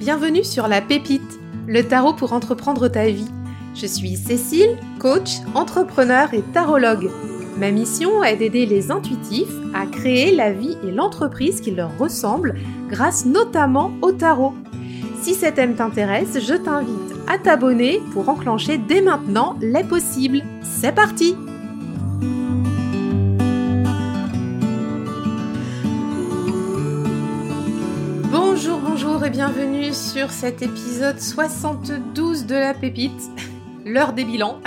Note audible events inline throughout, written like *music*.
Bienvenue sur La Pépite, le tarot pour entreprendre ta vie. Je suis Cécile, coach, entrepreneur et tarologue. Ma mission est d'aider les intuitifs à créer la vie et l'entreprise qui leur ressemblent grâce notamment au tarot. Si cet thème t'intéresse, je t'invite à t'abonner pour enclencher dès maintenant les possibles. C'est parti Bonjour, bonjour et bienvenue sur cet épisode 72 de la pépite, *laughs* l'heure des bilans.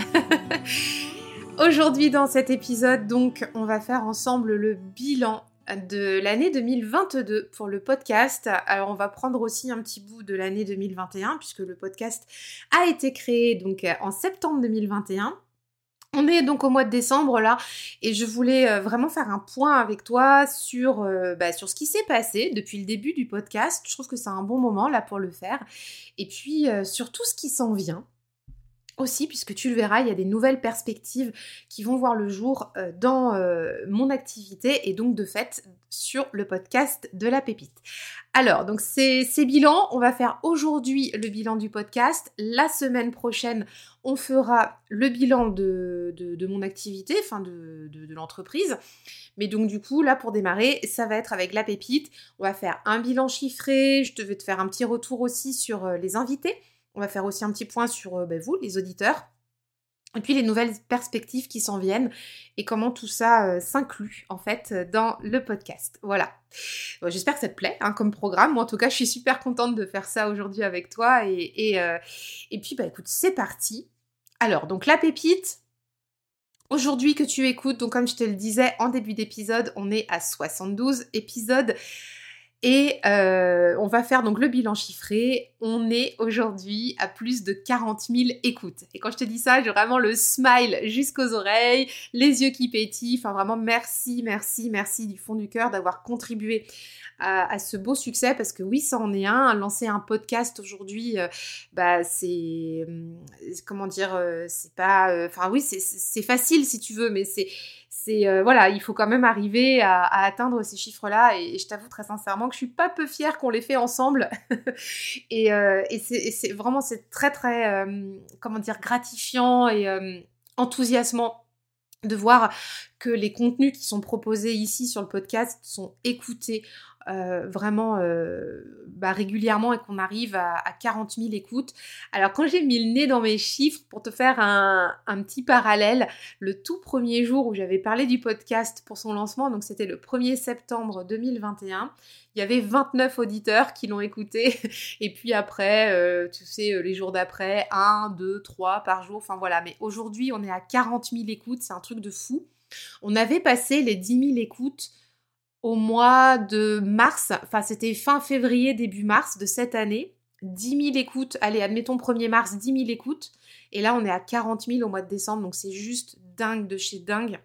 *laughs* Aujourd'hui dans cet épisode, donc, on va faire ensemble le bilan de l'année 2022 pour le podcast. Alors on va prendre aussi un petit bout de l'année 2021 puisque le podcast a été créé donc en septembre 2021. On est donc au mois de décembre là et je voulais euh, vraiment faire un point avec toi sur, euh, bah, sur ce qui s'est passé depuis le début du podcast. Je trouve que c'est un bon moment là pour le faire. Et puis euh, sur tout ce qui s'en vient aussi, puisque tu le verras, il y a des nouvelles perspectives qui vont voir le jour euh, dans euh, mon activité et donc de fait sur le podcast de la pépite. Alors, donc ces, ces bilans, on va faire aujourd'hui le bilan du podcast. La semaine prochaine, on fera le bilan de, mon activité, enfin de, l'entreprise. Mais donc du coup, là pour démarrer, ça va être avec la pépite. On va faire un bilan chiffré. Je devais te faire un petit retour aussi sur euh, les invités on va faire aussi un petit point sur euh, ben, vous, les auditeurs. Et puis les nouvelles perspectives qui s'en viennent et comment tout ça euh, s'inclut en fait dans le podcast. Voilà. J'espère que ça te plaît hein, comme programme. Moi en tout cas je suis super contente de faire ça aujourd'hui avec toi. Et, euh, et puis bah écoute, c'est parti. Alors donc la pépite. Aujourd'hui que tu écoutes, donc comme je te le disais en début d'épisode, on est à 72 épisodes. Et euh, on va faire donc le bilan chiffré. On est aujourd'hui à plus de 40 000 écoutes. Et quand je te dis ça, j'ai vraiment le smile jusqu'aux oreilles, les yeux qui pétillent. Enfin vraiment merci, merci, merci du fond du cœur d'avoir contribué à, ce beau succès parce que oui, ça en est un. Lancer un podcast aujourd'hui, euh, bah c'est hum, comment dire, euh, c'est pas, enfin oui, c'est facile si tu veux, mais c'est euh, voilà, il faut quand même arriver à, atteindre ces chiffres-là. Et, je t'avoue très sincèrement que je suis pas peu fière qu'on les fait ensemble. *laughs* et, euh, c'est vraiment c'est très très euh, comment dire gratifiant et enthousiasmant de voir que les contenus qui sont proposés ici sur le podcast sont écoutés euh, vraiment euh, bah, régulièrement et qu'on arrive à, 40 000 écoutes. Alors quand j'ai mis le nez dans mes chiffres, pour te faire un, petit parallèle, le tout premier jour où j'avais parlé du podcast pour son lancement, donc c'était le 1er septembre 2021, il y avait 29 auditeurs qui l'ont écouté. *laughs* Et puis après, euh, tu sais, les jours d'après, 1, 2, 3 par jour. Enfin voilà, mais aujourd'hui on est à 40 000 écoutes, c'est un truc de fou. On avait passé les 10 000 écoutes au mois de mars, enfin c'était fin février, début mars de cette année. 10 000 écoutes, allez, admettons 1er mars, 10 000 écoutes. Et là, on est à 40 000 au mois de décembre, donc c'est juste dingue de chez dingue.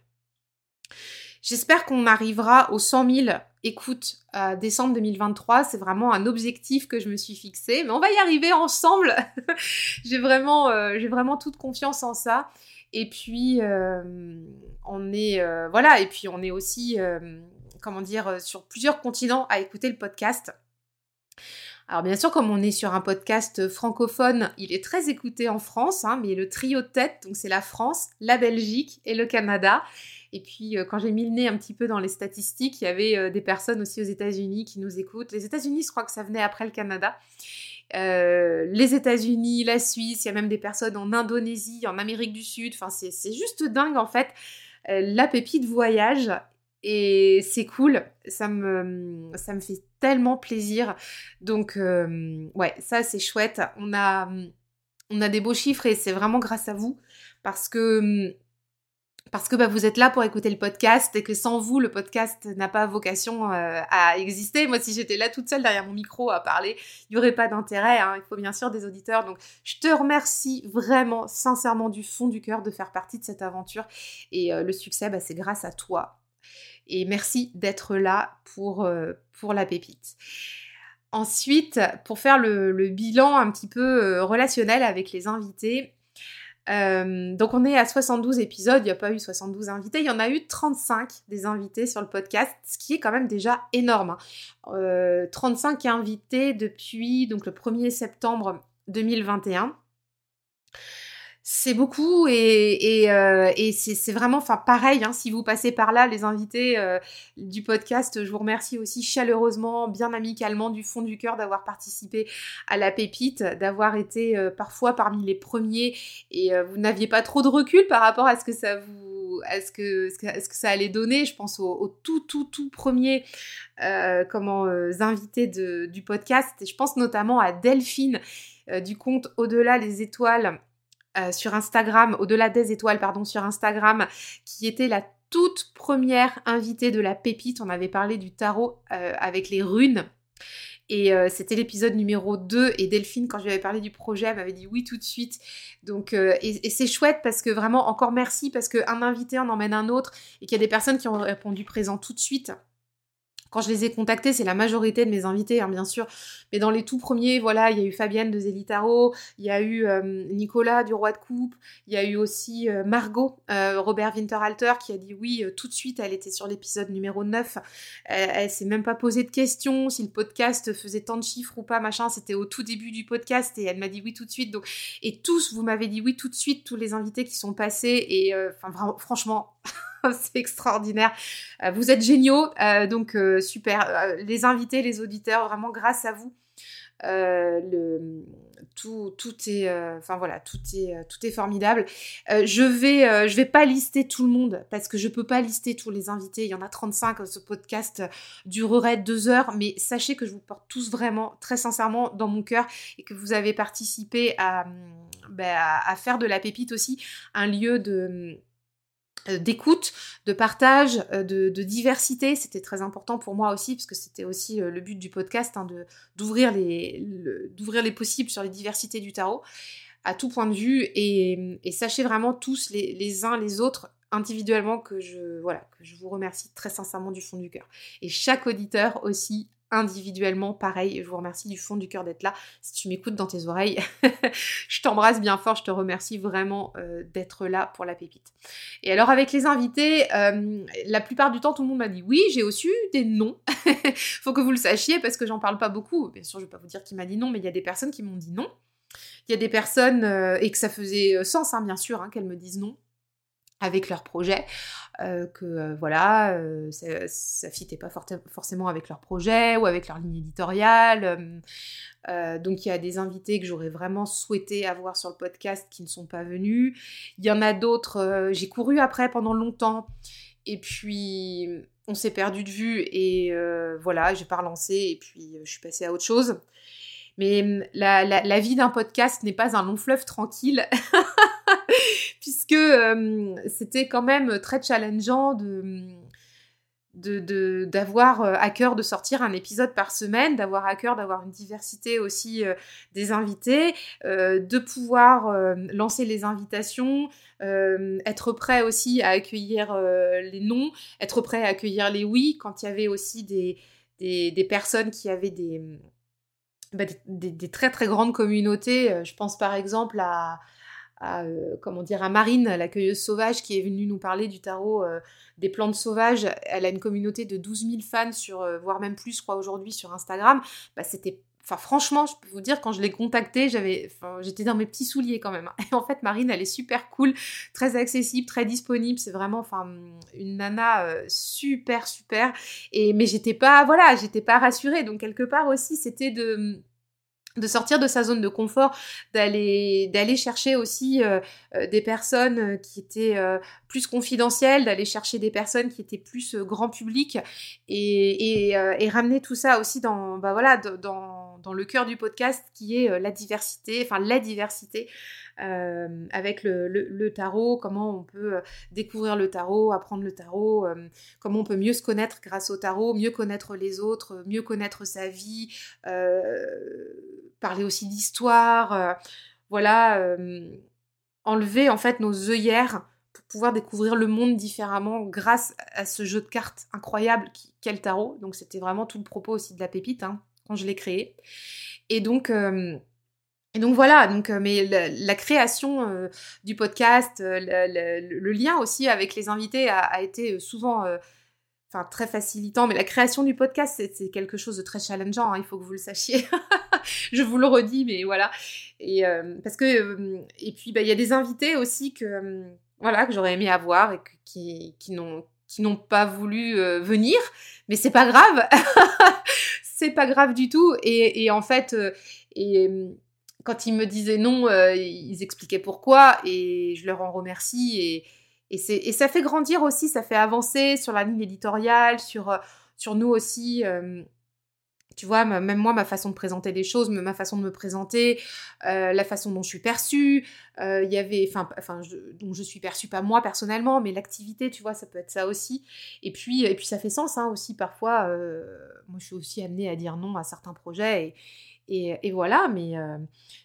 J'espère qu'on arrivera aux 100 000 écoutes à décembre 2023. C'est vraiment un objectif que je me suis fixé, mais on va y arriver ensemble. *laughs* j'ai vraiment, euh, j'ai vraiment toute confiance en ça. Et puis, euh, on est, euh, voilà, et puis on est aussi comment dire, euh, sur plusieurs continents à écouter le podcast. Alors bien sûr, comme on est sur un podcast francophone, il est très écouté en France, hein, mais le trio de tête, donc c'est la France, la Belgique et le Canada. Et puis euh, quand j'ai mis le nez un petit peu dans les statistiques, il y avait euh, des personnes aussi aux États-Unis qui nous écoutent. Les États-Unis, je crois que ça venait après le Canada. les États-Unis, la Suisse, il y a même des personnes en Indonésie, en Amérique du Sud. Enfin, c'est juste dingue en fait. la pépite voyage et c'est cool, ça me, ça me fait tellement plaisir. Donc, euh, ouais, ça c'est chouette. On a, on a des beaux chiffres et c'est vraiment grâce à vous parce que, parce que bah, vous êtes là pour écouter le podcast et que sans vous, le podcast n'a pas vocation euh, à exister. Moi, si j'étais là toute seule derrière mon micro à parler, il n'y aurait pas d'intérêt. Hein. Il faut bien sûr des auditeurs. Donc, je te remercie vraiment, sincèrement, du fond du cœur de faire partie de cette aventure. Et euh, le succès, bah, c'est grâce à toi et merci d'être là pour, euh, pour la pépite. Ensuite, pour faire le, bilan un petit peu euh, relationnel avec les invités, donc on est à 72 épisodes, il n'y a pas eu 72 invités, il y en a eu 35 des invités sur le podcast, ce qui est quand même déjà énorme. 35 hein. invités depuis donc le 1er septembre 2021 c'est beaucoup et, euh, c'est vraiment, enfin pareil, hein, si vous passez par là, les invités euh, du podcast, je vous remercie aussi chaleureusement, bien amicalement, du fond du cœur d'avoir participé à la pépite, d'avoir été euh, parfois parmi les premiers et vous n'aviez pas trop de recul par rapport à ce que ça vous, à ce que, ça allait donner. Je pense au, tout, tout, tout premier comment invités du podcast et je pense notamment à Delphine du compte Au-delà les étoiles euh, sur Instagram, au-delà des étoiles, pardon, sur Instagram, qui était la toute première invitée de la pépite. On avait parlé du tarot euh, avec les runes. Et euh, c'était l'épisode numéro 2. Et Delphine, quand je lui avais parlé du projet, elle m'avait dit oui tout de suite. Donc, et, et c'est chouette parce que vraiment, encore merci parce qu'un invité en emmène un autre et qu'il y a des personnes qui ont répondu présent tout de suite. Quand je les ai contactés, c'est la majorité de mes invités, hein, bien sûr. Mais dans les tout premiers, voilà, il y a eu Fabienne de Zélitaro, il y a eu euh, Nicolas du Roi de Coupe, il y a eu aussi euh, Margot, euh, Robert Winterhalter, qui a dit oui tout de suite. Elle était sur l'épisode numéro 9. Elle, elle s'est même pas posé de questions si le podcast faisait tant de chiffres ou pas, machin. C'était au tout début du podcast et elle m'a dit oui tout de suite. Donc, et tous, vous m'avez dit oui tout de suite, tous les invités qui sont passés. Et enfin, franchement. *laughs* *laughs* c'est extraordinaire. Euh, vous êtes géniaux, euh, donc euh, super. les invités, les auditeurs, vraiment grâce à vous. tout, tout est, enfin voilà, tout est, tout est formidable. je vais, vais pas lister tout le monde parce que je peux pas lister tous les invités. Il y en a 35. Ce podcast durerait deux heures, mais sachez que je vous porte tous vraiment, très sincèrement, dans mon cœur et que vous avez participé à, ben, à faire de la pépite aussi un lieu de euh, d'écoute, de partage, euh, de, diversité. C'était très important pour moi aussi, parce que c'était aussi euh, le but du podcast, hein, d'ouvrir les, possibles sur les diversités du tarot, à tout point de vue. Et, sachez vraiment tous les, uns les autres individuellement que je, que je vous remercie très sincèrement du fond du cœur. Et chaque auditeur aussi individuellement, pareil, je vous remercie du fond du cœur d'être là. Si tu m'écoutes dans tes oreilles, *laughs* je t'embrasse bien fort, je te remercie vraiment euh, d'être là pour la pépite. Et alors avec les invités, euh, la plupart du temps, tout le monde m'a dit oui, j'ai aussi eu des noms. *laughs* Faut que vous le sachiez parce que j'en parle pas beaucoup. Bien sûr, je vais pas vous dire qui m'a dit non, mais il y a des personnes qui m'ont dit non. Il y a des personnes, euh, et que ça faisait sens, hein, bien sûr, hein, qu'elles me disent non avec leur projet, euh, que euh, voilà, euh, ça, ça fitait pas forcément avec leur projet ou avec leur ligne éditoriale. donc il y a des invités que j'aurais vraiment souhaité avoir sur le podcast qui ne sont pas venus. Il y en a d'autres, j'ai couru après pendant longtemps et puis on s'est perdu de vue et voilà, j'ai pas relancé et puis je suis passée à autre chose. Mais hum, la, la vie d'un podcast n'est pas un long fleuve tranquille. *laughs* puisque euh, c'était quand même très challengeant de d'avoir euh, à cœur de sortir un épisode par semaine, d'avoir à cœur d'avoir une diversité aussi euh, des invités, de pouvoir lancer les invitations, être prêt aussi à accueillir les non, être prêt à accueillir les oui, quand il y avait aussi des, des, personnes qui avaient des, bah, des, des, très très grandes communautés. Je pense par exemple à, à, euh, comment dire, Marine, l'accueilleuse sauvage, qui est venue nous parler du tarot euh, des plantes sauvages. Elle a une communauté de 12 000 fans, sur, euh, voire même plus, je crois, aujourd'hui sur Instagram. Bah, c'était franchement, je peux vous dire, quand je l'ai contactée, j'avais, j'étais dans mes petits souliers quand même. *laughs* En fait, Marine, elle est super cool, très accessible, très disponible. C'est vraiment, enfin, une nana super, super. Et mais j'étais pas, voilà, j'étais pas rassurée. Donc quelque part aussi, c'était de de sortir de sa zone de confort, d'aller chercher aussi euh, euh, des personnes euh, qui étaient plus confidentielles, d'aller chercher des personnes qui étaient plus grand public et, et, ramener tout ça aussi dans bah dans, le cœur du podcast qui est la diversité, enfin la diversité euh, avec le, tarot, comment on peut euh, découvrir le tarot, apprendre le tarot, euh, comment on peut mieux se connaître grâce au tarot, mieux connaître les autres, mieux connaître sa vie, parler aussi d'histoire, voilà, enlever en fait nos œillères pouvoir découvrir le monde différemment grâce à ce jeu de cartes incroyable qu'est le tarot. Donc c'était vraiment tout le propos aussi de la pépite hein, quand je l'ai créé. Et donc Et donc voilà, donc, mais la, création du podcast, le, lien aussi avec les invités a, été souvent enfin très facilitant, mais la création du podcast, c'est quelque chose de très challengeant, hein, il faut que vous le sachiez. *laughs* je vous le redis, mais voilà. Et parce que et puis bah, il y a des invités aussi que voilà que j'aurais aimé avoir et qui qui n'ont qui n'ont pas voulu venir, mais c'est pas grave, *laughs* c'est pas grave du tout. Et, et en fait, et quand ils me disaient non, ils expliquaient pourquoi et je leur en remercie. Et et, et ça fait grandir aussi, ça fait avancer sur la ligne éditoriale, sur, sur nous aussi tu vois, même moi, ma façon de présenter les choses, ma façon de me présenter, euh, la façon dont je suis perçue, euh, il y avait, enfin, enfin, dont je suis perçue pas moi personnellement, mais l'activité, tu vois, ça peut être ça aussi. Et puis, et puis ça fait sens hein, aussi parfois. Euh, moi, je suis aussi amenée à dire non à certains projets et, et, voilà, mais,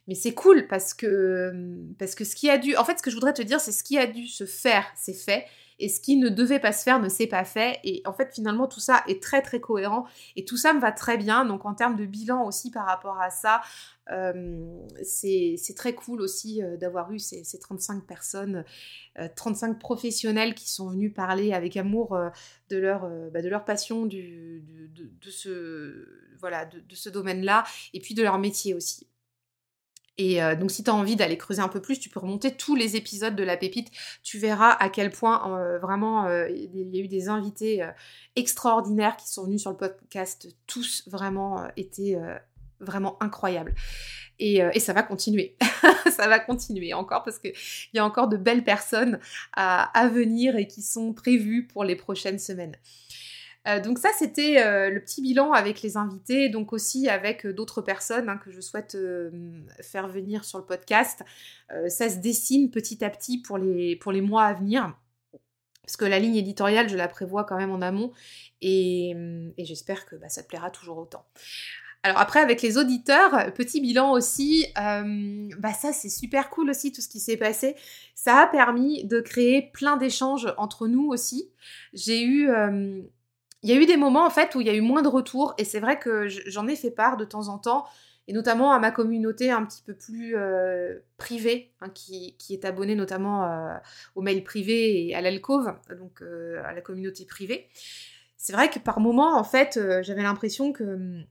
mais c'est cool parce que, parce que ce qui a dû, en fait, ce que je voudrais te dire, c'est ce qui a dû se faire, c'est fait et ce qui ne devait pas se faire ne s'est pas fait. Et en fait, finalement, tout ça est très très cohérent et tout ça me va très bien. Donc en termes de bilan aussi par rapport à ça, euh, c'est très cool aussi euh, d'avoir eu ces, 35 personnes, 35 euh, professionnels qui sont venus parler avec amour de, leur, bah, de leur passion du, de, ce, voilà, de ce domaine-là et puis de leur métier aussi. Et euh, donc si tu as envie d'aller creuser un peu plus, tu peux remonter tous les épisodes de La Pépite. Tu verras à quel point euh, vraiment euh, il y a eu des invités extraordinaires qui sont venus sur le podcast. Tous vraiment étaient vraiment incroyables. Et, ça va continuer. *laughs* ça va continuer encore parce qu'il y a encore de belles personnes à venir et qui sont prévues pour les prochaines semaines. Euh, donc ça, c'était euh, le petit bilan avec les invités, donc aussi avec euh, d'autres personnes hein, que je souhaite faire venir sur le podcast. ça se dessine petit à petit pour les, mois à venir. Parce que la ligne éditoriale, je la prévois quand même en amont et, j'espère que bah, ça te plaira toujours autant. Alors après, avec les auditeurs, petit bilan aussi, bah ça c'est super cool aussi tout ce qui s'est passé. Ça a permis de créer plein d'échanges entre nous aussi. J'ai eu il y a eu des moments en fait où il y a eu moins de retours et c'est vrai que j'en ai fait part de temps en temps et notamment à ma communauté un petit peu plus euh, privée hein, qui, est abonnée notamment euh, au mail privé et à l'alcove, donc euh, à la communauté privée. C'est vrai que par moments en fait j'avais l'impression que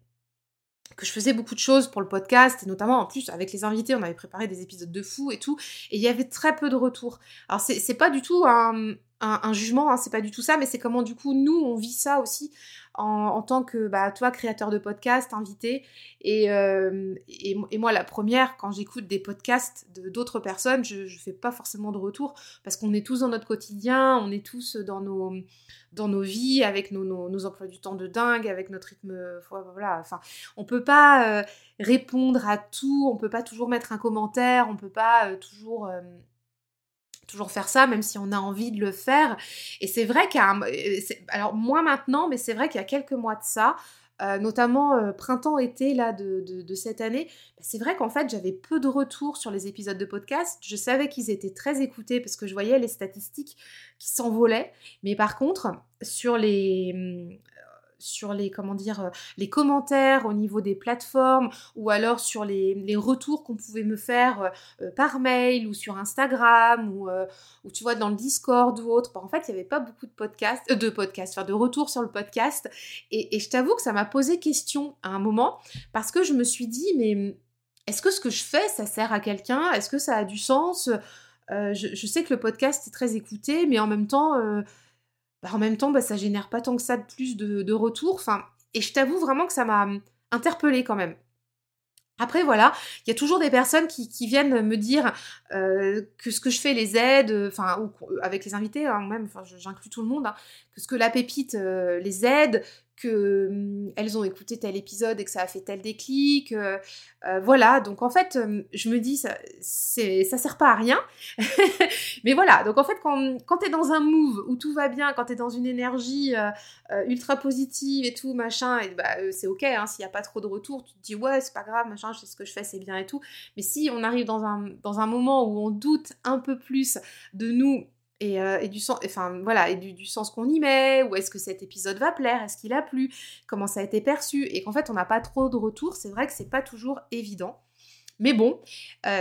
que je faisais beaucoup de choses pour le podcast, et notamment en plus avec les invités, on avait préparé des épisodes de fou et tout, et il y avait très peu de retours. Alors c'est pas du tout un, un, jugement, hein, c'est pas du tout ça, mais c'est comment du coup nous on vit ça aussi en, tant que bah, toi créateur de podcast, invité, euh, et, et, moi la première quand j'écoute des podcasts d'autres personnes, je, fais pas forcément de retour parce qu'on est tous dans notre quotidien, on est tous dans nos vies avec nos, nos, emplois du temps de dingue, avec notre rythme, voilà, enfin on peut pas euh, répondre à tout, on peut pas toujours mettre un commentaire, on peut pas euh, toujours toujours faire ça, même si on a envie de le faire. Et c'est vrai qu'il y a, alors moins maintenant, mais c'est vrai qu'il y a quelques mois de ça, euh, notamment euh, printemps-été là de, de, cette année, bah, c'est vrai qu'en fait j'avais peu de retours sur les épisodes de podcast. Je savais qu'ils étaient très écoutés parce que je voyais les statistiques qui s'envolaient, mais par contre sur les hum, sur les comment dire euh, les commentaires au niveau des plateformes ou alors sur les, retours qu'on pouvait me faire euh, euh, par mail ou sur Instagram ou, ou tu vois dans le Discord ou autre. Bah, en fait, il n'y avait pas beaucoup de podcasts, de podcasts, enfin de retours sur le podcast. Et, je t'avoue que ça m'a posé question à un moment parce que je me suis dit mais est-ce que ce que je fais ça sert à quelqu'un? Est-ce que ça a du sens? Je, sais que le podcast est très écouté, mais en même temps, bah, en même temps, bah, ça génère pas tant que ça de plus de, de retours. Enfin, et je t'avoue vraiment que ça m'a hum, interpellée quand même. Après, voilà, il y a toujours des personnes qui, viennent me dire euh, que ce que je fais les aide, enfin, ou avec les invités, hein, même, j'inclus tout le monde, hein, que ce que la pépite euh, les aide, elles ont écouté tel épisode et que ça a fait tel déclic. Euh, euh, voilà, donc en fait, je me dis, ça, ça sert pas à rien. *laughs* Mais voilà, donc en fait, quand, quand tu es dans un move où tout va bien, quand tu es dans une énergie euh, ultra positive et tout, machin, bah, c'est ok, hein, s'il n'y a pas trop de retour, tu te dis, ouais, c'est pas grave, machin, je sais ce que je fais, c'est bien et tout. Mais si on arrive dans un, dans un moment où on doute un peu plus de nous euh, et, du sens, enfin voilà, et du, sens qu'on y met, ou est-ce que cet épisode va plaire, est-ce qu'il a plu, comment ça a été perçu, et qu'en fait on n'a pas trop de retours, c'est vrai que c'est pas toujours évident. Mais bon,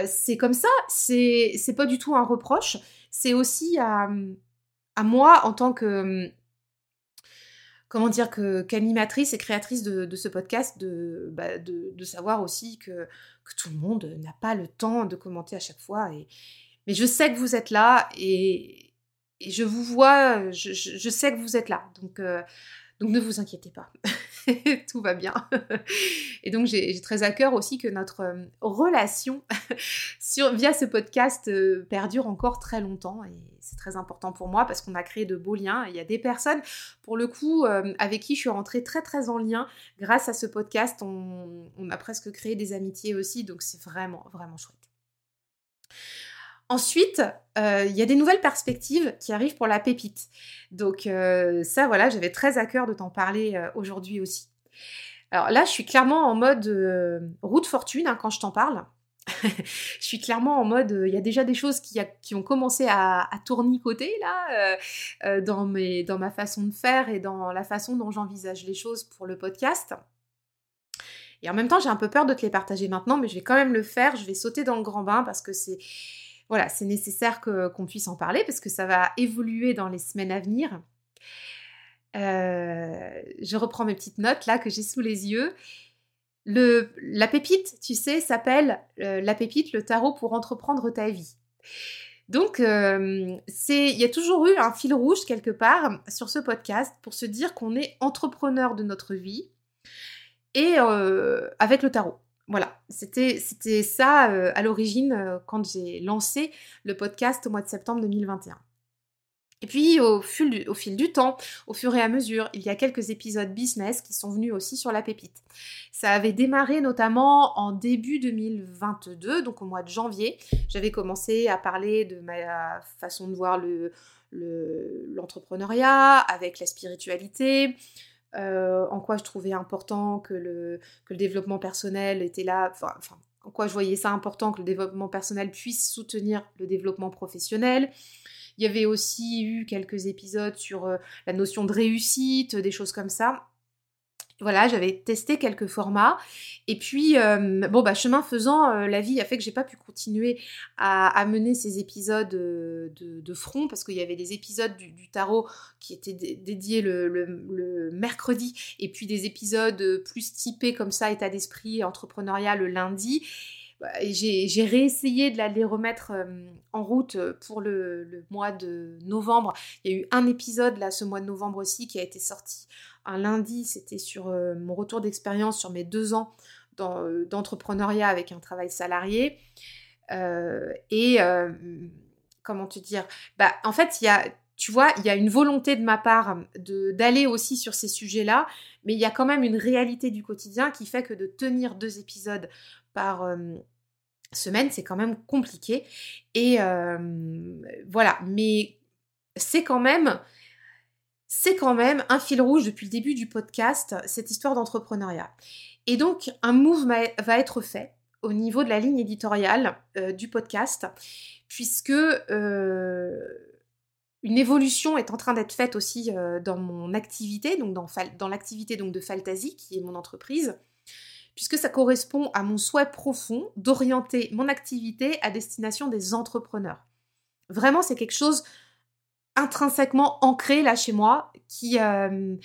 c'est comme ça, c'est pas du tout un reproche, c'est aussi à, à moi en tant que comment dire que qu'animatrice et créatrice de, ce podcast bah, de, de, savoir aussi que, que tout le monde n'a pas le temps de commenter à chaque fois et mais je sais que vous êtes là et, je vous vois je, sais que vous êtes là donc euh, donc ne vous inquiétez pas, *laughs* tout va bien. Et donc j'ai très à cœur aussi que notre euh, relation *laughs* sur, via ce podcast euh, perdure encore très longtemps. Et c'est très important pour moi parce qu'on a créé de beaux liens. Il y a des personnes, pour le coup, avec qui je suis rentrée très très en lien. Grâce à ce podcast, on, on a presque créé des amitiés aussi. Donc c'est vraiment, vraiment chouette. Ensuite, euh, il y a des nouvelles perspectives qui arrivent pour la pépite. Donc euh, ça, voilà, j'avais très à cœur de t'en parler euh, aujourd'hui aussi. Alors là, je suis clairement en mode route fortune hein, quand je t'en parle. *laughs* je suis clairement en mode, il y a déjà des choses qui, ont commencé à, tournicoter là, dans ma façon de faire et dans la façon dont j'envisage les choses pour le podcast. Et en même temps, j'ai un peu peur de te les partager maintenant, mais je vais quand même le faire. Je vais sauter dans le grand bain parce que c'est voilà, c'est nécessaire qu'on puisse en parler parce que ça va évoluer dans les semaines à venir. Euh, je reprends mes petites notes là que j'ai sous les yeux. La pépite, tu sais, s'appelle euh, la pépite, le tarot pour entreprendre ta vie. Donc, euh, il y a toujours eu un fil rouge quelque part sur ce podcast pour se dire qu'on est entrepreneur de notre vie et avec le tarot. Voilà, c'était ça euh, à l'origine euh, quand j'ai lancé le podcast au mois de septembre 2021. Et puis au fil, du, au fil, du, temps, au fur et à mesure, il y a quelques épisodes business qui sont venus aussi sur la pépite. Ça avait démarré notamment en début 2022, donc au mois de janvier. J'avais commencé à parler de ma façon de voir l'entrepreneuriat le, avec la spiritualité, euh, en quoi je trouvais important que le, que développement personnel était là, enfin, en quoi je voyais ça important que le développement personnel puisse soutenir le développement professionnel. Il y avait aussi eu quelques épisodes sur euh, la notion de réussite, des choses comme ça voilà, j'avais testé quelques formats. Et puis, euh, bon, bah, chemin faisant, euh, la vie a fait que j'ai pas pu continuer à, mener ces épisodes euh, de, front parce qu'il y avait des épisodes du, tarot qui étaient dédiés le, mercredi et puis des épisodes plus typés comme ça, état d'esprit, entrepreneuriat le lundi. Bah, j'ai réessayé de les remettre en route pour le, le, mois de novembre. Il y a eu un épisode là ce mois de novembre aussi qui a été sorti un lundi, c'était sur euh, mon retour d'expérience sur mes deux ans euh, d'entrepreneuriat avec un travail salarié. Euh, et comment te dire bah, En fait, il y a, tu vois, il y a une volonté de ma part d'aller aussi sur ces sujets-là, mais il y a quand même une réalité du quotidien qui fait que de tenir deux épisodes par semaine, c'est quand même compliqué. Et voilà, mais c'est quand même c'est quand même un fil rouge depuis le début du podcast, cette histoire d'entrepreneuriat. Et donc, un move va être fait au niveau de la ligne éditoriale euh, du podcast, puisque euh, une évolution est en train d'être faite aussi euh, dans mon activité, donc dans, l'activité donc de Faltasy, qui est mon entreprise, puisque ça correspond à mon souhait profond d'orienter mon activité à destination des entrepreneurs. Vraiment, c'est quelque chose intrinsèquement ancré là chez moi, qui euh,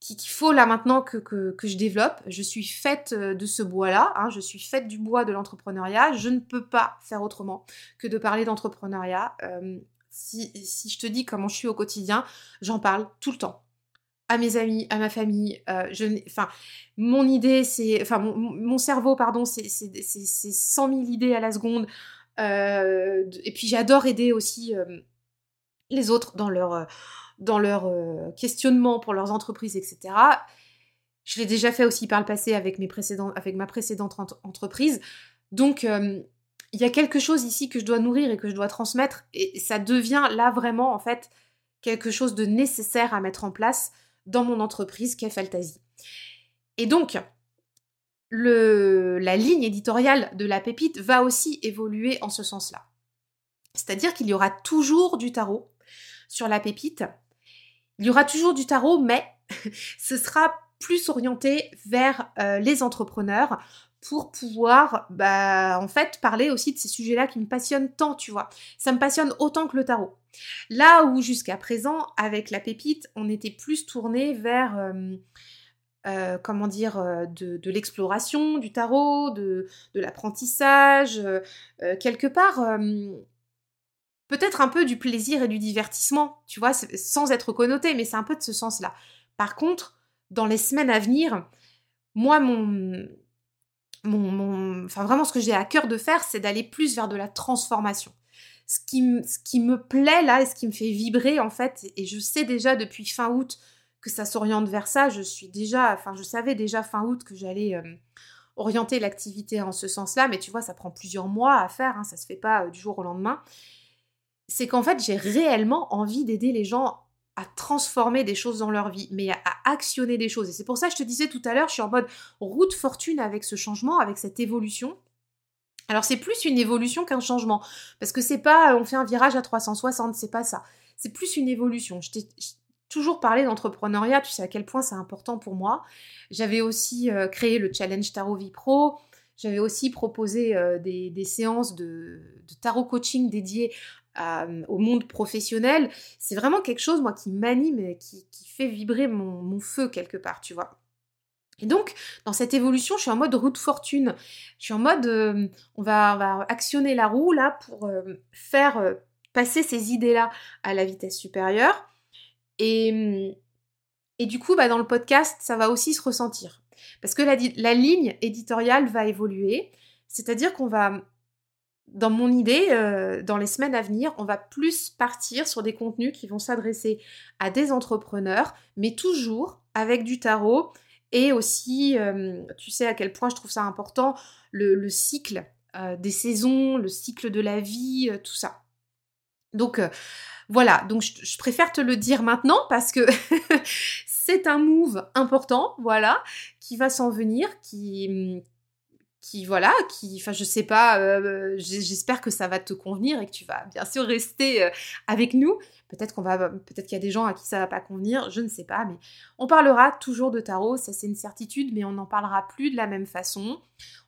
qu'il faut là maintenant que, que, je développe. Je suis faite euh, de ce bois-là, hein, je suis faite du bois de l'entrepreneuriat. Je ne peux pas faire autrement que de parler d'entrepreneuriat. Euh, si, si, je te dis comment je suis au quotidien, j'en parle tout le temps. À mes amis, à ma famille, je, enfin, mon idée, c'est, enfin, mon, mon, cerveau, pardon, c'est 100 000 idées à la seconde. et puis j'adore aider aussi les autres dans leur, euh, dans leur euh, questionnement pour leurs entreprises, etc. Je l'ai déjà fait aussi par le passé avec, mes précédents, avec ma précédente entreprise. Donc, euh, il y a quelque chose ici que je dois nourrir et que je dois transmettre. Et ça devient là vraiment, en fait, quelque chose de nécessaire à mettre en place dans mon entreprise qu'est Fantasy. Et donc, le, la ligne éditoriale de la pépite va aussi évoluer en ce sens-là. C'est-à-dire qu'il y aura toujours du tarot, sur la pépite. Il y aura toujours du tarot, mais *laughs* ce sera plus orienté vers euh, les entrepreneurs pour pouvoir, bah, en fait, parler aussi de ces sujets-là qui me passionnent tant, tu vois. Ça me passionne autant que le tarot. Là où jusqu'à présent, avec la pépite, on était plus tourné vers, euh, euh, comment dire, euh, de, l'exploration du tarot, de, de l'apprentissage, quelque part, peut-être un peu du plaisir et du divertissement, tu vois, sans être connoté, mais c'est un peu de ce sens-là. Par contre, dans les semaines à venir, moi, mon, enfin vraiment ce que j'ai à cœur de faire, c'est d'aller plus vers de la transformation. Ce qui, ce qui me plaît là et ce qui me fait vibrer en fait, et je sais déjà depuis fin août que ça s'oriente vers ça, je suis déjà, enfin je savais déjà fin août que j'allais euh, orienter l'activité en ce sens-là, mais tu vois, ça prend plusieurs mois à faire, hein, ça se fait pas euh, du jour au lendemain. C'est qu'en fait, j'ai réellement envie d'aider les gens à transformer des choses dans leur vie, mais à, actionner des choses. Et c'est pour ça que je te disais tout à l'heure, je suis en mode route fortune avec ce changement, avec cette évolution. Alors c'est plus une évolution qu'un changement, parce que c'est pas on fait un virage à 360, c'est pas ça. C'est plus une évolution. Je t'ai toujours parlé d'entrepreneuriat, tu sais à quel point c'est important pour moi. J'avais aussi euh, créé le challenge Tarot Vie Pro. J'avais aussi proposé euh, des, séances de, tarot coaching dédiées au monde professionnel, c'est vraiment quelque chose, moi, qui m'anime et qui, fait vibrer mon, feu quelque part, tu vois. Et donc, dans cette évolution, je suis en mode route fortune. Je suis en mode, euh, on, va, actionner la roue là pour euh, faire euh, passer ces idées-là à la vitesse supérieure. Et, et du coup, bah, dans le podcast, ça va aussi se ressentir. Parce que la ligne éditoriale va évoluer. C'est-à-dire qu'on va dans mon idée, euh, dans les semaines à venir, on va plus partir sur des contenus qui vont s'adresser à des entrepreneurs, mais toujours avec du tarot et aussi, euh, tu sais à quel point je trouve ça important, le, cycle euh, des saisons, le cycle de la vie, tout ça. Donc voilà, donc je, préfère te le dire maintenant parce que *laughs* c'est un move important, voilà, qui va s'en venir, qui, voilà, qui, enfin je sais pas, euh, j'espère que ça va te convenir et que tu vas bien sûr rester euh, avec nous. Peut-être qu'on va, peut-être qu'il y a des gens à qui ça va pas convenir, je ne sais pas, mais on parlera toujours de tarot, ça c'est une certitude, mais on n'en parlera plus de la même façon.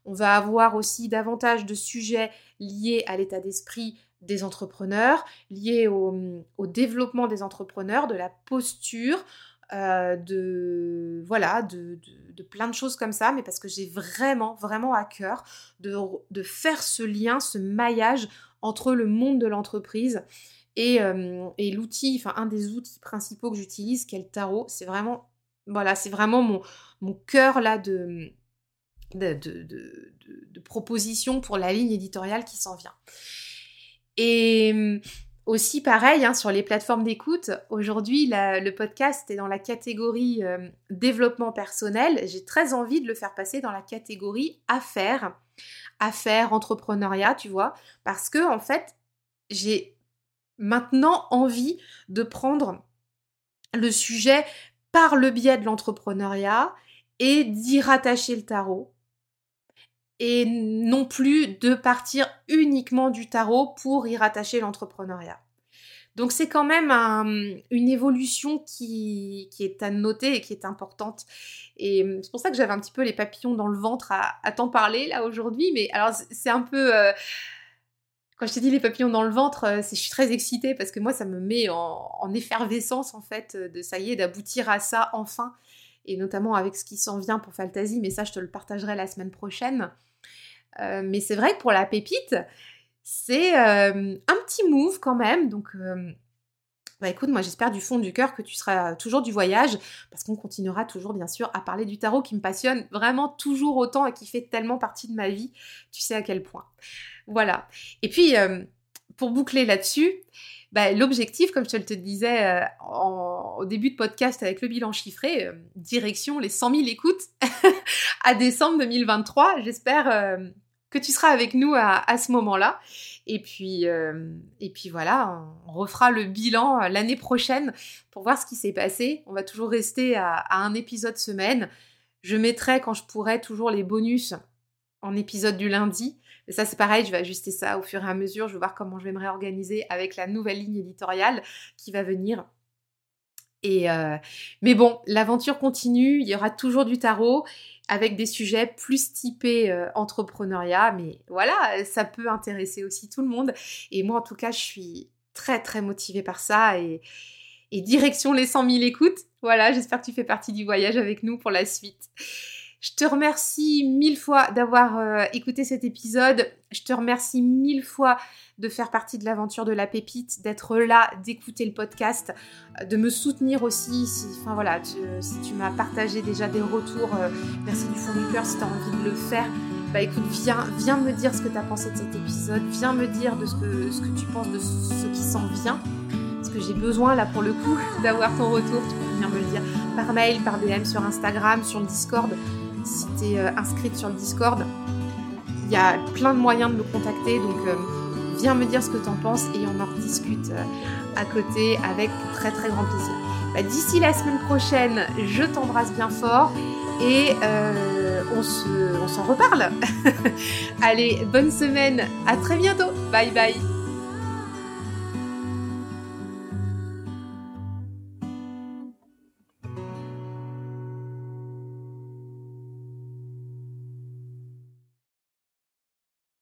On va avoir aussi davantage de sujets liés à l'état d'esprit des entrepreneurs, liés au développement des entrepreneurs, de la posture, euh, de voilà, de, plein de choses comme ça, mais parce que j'ai vraiment, vraiment à cœur de, faire ce lien, ce maillage entre le monde de l'entreprise et, euh, et l'outil, enfin un des outils principaux que j'utilise, qui est le tarot. C'est vraiment, voilà, c'est vraiment mon, mon cœur là de, de, de, de, proposition pour la ligne éditoriale qui s'en vient. Et aussi pareil, hein, sur les plateformes d'écoute, aujourd'hui le podcast est dans la catégorie euh, développement personnel. J'ai très envie de le faire passer dans la catégorie affaires, affaires, entrepreneuriat, tu vois, parce que en fait, j'ai maintenant envie de prendre le sujet par le biais de l'entrepreneuriat et d'y rattacher le tarot et non plus de partir uniquement du tarot pour y rattacher l'entrepreneuriat. Donc c'est quand même une évolution qui, est à noter et qui est importante. Et hum, c'est pour ça que j'avais un petit peu les papillons dans le ventre à, t'en parler là aujourd'hui. Mais alors c'est un peu... Euh, quand je t'ai dit les papillons dans le ventre, euh, je suis très excitée parce que moi ça me met en, en effervescence en fait de ça y est d'aboutir à ça enfin. Et notamment avec ce qui s'en vient pour Fantasy, mais ça je te le partagerai la semaine prochaine. Euh, mais c'est vrai que pour la pépite, c'est euh, un petit move quand même. Donc, euh, bah écoute, moi j'espère du fond du cœur que tu seras toujours du voyage, parce qu'on continuera toujours bien sûr à parler du tarot qui me passionne vraiment toujours autant et qui fait tellement partie de ma vie. Tu sais à quel point. Voilà. Et puis, pour boucler là-dessus, bah, l'objectif, comme je te le disais au début de podcast avec le bilan chiffré, direction les 100 000 écoutes *laughs* à décembre 2023. J'espère que tu seras avec nous à, ce moment-là. Et puis, euh, et puis voilà, on refera le bilan euh, l'année prochaine pour voir ce qui s'est passé. On va toujours rester à, un épisode semaine. Je mettrai quand je pourrai toujours les bonus en épisode du lundi. Et ça, c'est pareil, je vais ajuster ça au fur et à mesure. Je vais voir comment je vais me réorganiser avec la nouvelle ligne éditoriale qui va venir. Et euh, mais bon, l'aventure continue, il y aura toujours du tarot avec des sujets plus typés euh, entrepreneuriat, mais voilà, ça peut intéresser aussi tout le monde. Et moi, en tout cas, je suis très très motivée par ça et, et direction les 100 000 écoutes. Voilà, j'espère que tu fais partie du voyage avec nous pour la suite. Je te remercie mille fois d'avoir euh, écouté cet épisode. Je te remercie mille fois de faire partie de l'aventure de la pépite, d'être là, d'écouter le podcast, de me soutenir aussi. Voilà, si tu m'as partagé déjà des retours, euh, merci du fond du cœur si tu as envie de le faire. Bah écoute, viens, viens me dire ce que tu as pensé de cet épisode, viens me dire de ce que, ce que tu penses de ce qui s'en vient. Parce que j'ai besoin là pour le coup *laughs* d'avoir ton retour. Tu peux venir me le dire par mail, par DM sur Instagram, sur le Discord si tu es euh, inscrite sur le Discord. Il y a plein de moyens de me contacter, donc euh, viens me dire ce que tu en penses et on en rediscute euh, à côté avec très très grand plaisir. Bah, d'ici la semaine prochaine, je t'embrasse bien fort et on s'en reparle. *laughs* Allez, bonne semaine, à très bientôt, bye bye